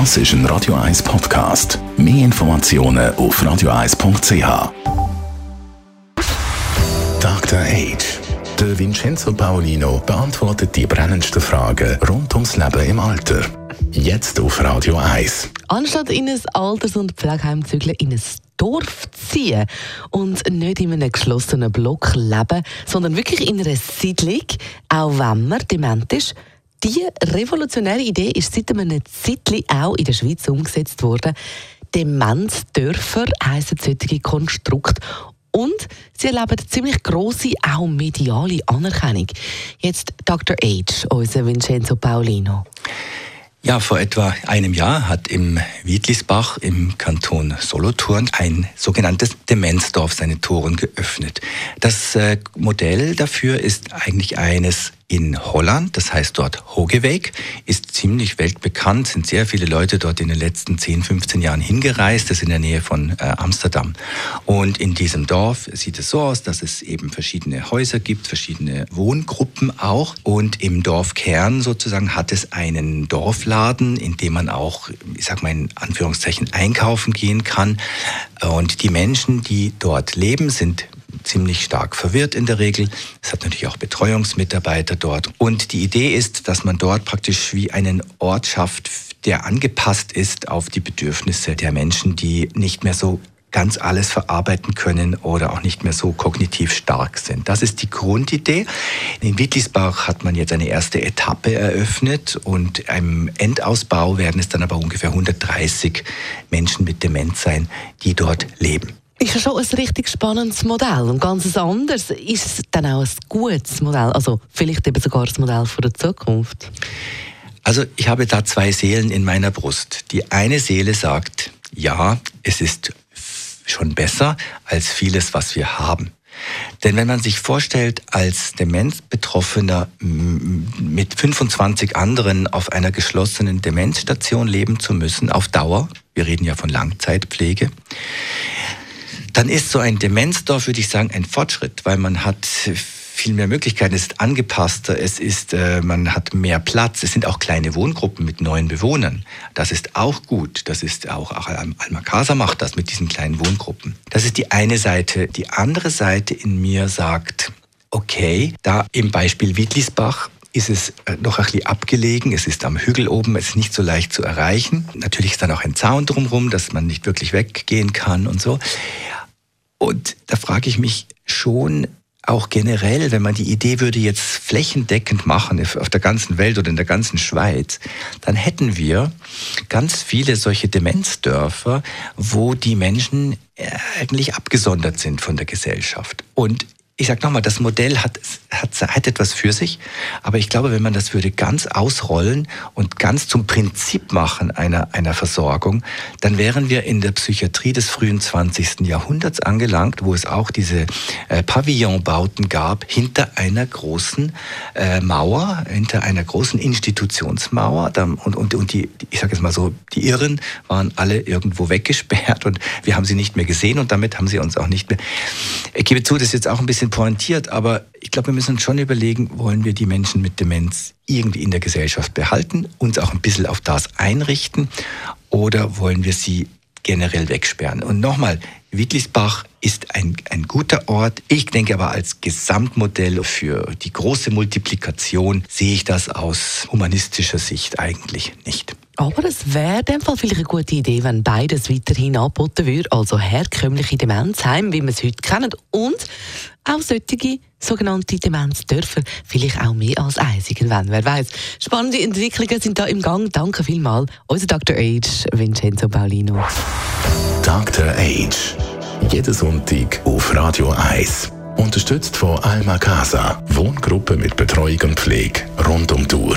Das ist ein Radio 1 Podcast. Mehr Informationen auf radio1.ch. Dr. Age. Der Vincenzo Paolino beantwortet die brennendsten Fragen rund ums Leben im Alter. Jetzt auf Radio 1. Anstatt in ein Alters- und Pflegeheim zu zügeln, in ein Dorf ziehen und nicht in einem geschlossenen Block leben, sondern wirklich in einer Siedlung, auch wenn man dement ist. Diese revolutionäre Idee ist seit einem Zeitchen auch in der Schweiz umgesetzt worden. Demenzdörfer heissen solche Konstrukte. Und sie erleben ziemlich grosse, auch mediale Anerkennung. Jetzt Dr. H., unser Vincenzo Paulino. Ja, vor etwa einem Jahr hat im Wiedlisbach im Kanton Solothurn ein sogenanntes Demenzdorf seine Toren geöffnet. Das äh, Modell dafür ist eigentlich eines in Holland, das heißt dort Hogeweg, ist ziemlich weltbekannt, sind sehr viele Leute dort in den letzten 10, 15 Jahren hingereist, das ist in der Nähe von äh, Amsterdam. Und in diesem Dorf sieht es so aus, dass es eben verschiedene Häuser gibt, verschiedene Wohngruppen auch. Und im Dorfkern sozusagen hat es einen Dorfladen, in dem man auch, ich sag mal in Anführungszeichen, einkaufen gehen kann. Und die Menschen, die dort leben, sind ziemlich stark verwirrt in der Regel. Es hat natürlich auch Betreuungsmitarbeiter dort. Und die Idee ist, dass man dort praktisch wie einen Ort schafft, der angepasst ist auf die Bedürfnisse der Menschen, die nicht mehr so ganz alles verarbeiten können oder auch nicht mehr so kognitiv stark sind. Das ist die Grundidee. In Wittlisbach hat man jetzt eine erste Etappe eröffnet und im Endausbau werden es dann aber ungefähr 130 Menschen mit Demenz sein, die dort leben ist ja schon ein richtig spannendes Modell und ganz anders. Ist es dann auch ein gutes Modell? Also vielleicht eben sogar das Modell für die Zukunft? Also ich habe da zwei Seelen in meiner Brust. Die eine Seele sagt, ja, es ist schon besser als vieles, was wir haben. Denn wenn man sich vorstellt, als Demenzbetroffener mit 25 anderen auf einer geschlossenen Demenzstation leben zu müssen, auf Dauer, wir reden ja von Langzeitpflege, dann ist so ein Demenzdorf, würde ich sagen, ein Fortschritt, weil man hat viel mehr Möglichkeiten, es ist angepasster, es ist, äh, man hat mehr Platz, es sind auch kleine Wohngruppen mit neuen Bewohnern. Das ist auch gut, das ist auch, auch Almacasa macht das mit diesen kleinen Wohngruppen. Das ist die eine Seite. Die andere Seite in mir sagt, okay, da im Beispiel Wittlisbach ist es äh, noch ein bisschen abgelegen. Es ist am Hügel oben, es ist nicht so leicht zu erreichen. Natürlich ist dann auch ein Zaun drumherum, dass man nicht wirklich weggehen kann und so. Und da frage ich mich schon, auch generell, wenn man die Idee würde jetzt flächendeckend machen auf der ganzen Welt oder in der ganzen Schweiz, dann hätten wir ganz viele solche Demenzdörfer, wo die Menschen eigentlich abgesondert sind von der Gesellschaft. Und ich sage nochmal, das Modell hat, hat, hat etwas für sich, aber ich glaube, wenn man das würde ganz ausrollen und ganz zum Prinzip machen einer, einer Versorgung, dann wären wir in der Psychiatrie des frühen 20. Jahrhunderts angelangt, wo es auch diese äh, Pavillonbauten gab, hinter einer großen äh, Mauer, hinter einer großen Institutionsmauer. Und, und, und die, ich sage jetzt mal so, die Irren waren alle irgendwo weggesperrt und wir haben sie nicht mehr gesehen und damit haben sie uns auch nicht mehr. Ich gebe zu, das ist jetzt auch ein bisschen pointiert, aber ich glaube, wir müssen uns schon überlegen, wollen wir die Menschen mit Demenz irgendwie in der Gesellschaft behalten, uns auch ein bisschen auf das einrichten oder wollen wir sie generell wegsperren? Und nochmal, Wittlisbach ist ein, ein guter Ort. Ich denke aber als Gesamtmodell für die große Multiplikation sehe ich das aus humanistischer Sicht eigentlich nicht. Aber es wäre in dem Fall vielleicht eine gute Idee, wenn beides weiterhin angeboten würde, also herkömmliche Demenzheim, wie wir es heute kennen, und auch solche sogenannte Demenzdörfer, vielleicht auch mehr als eins irgendwann, wer weiß. Spannende Entwicklungen sind da im Gang. Danke vielmals, unser Dr. Age, Vincenzo Paulino. Dr. Age, jeden Sonntag auf Radio 1. Unterstützt von Alma Casa, Wohngruppe mit Betreuung und Pflege rund um die Uhr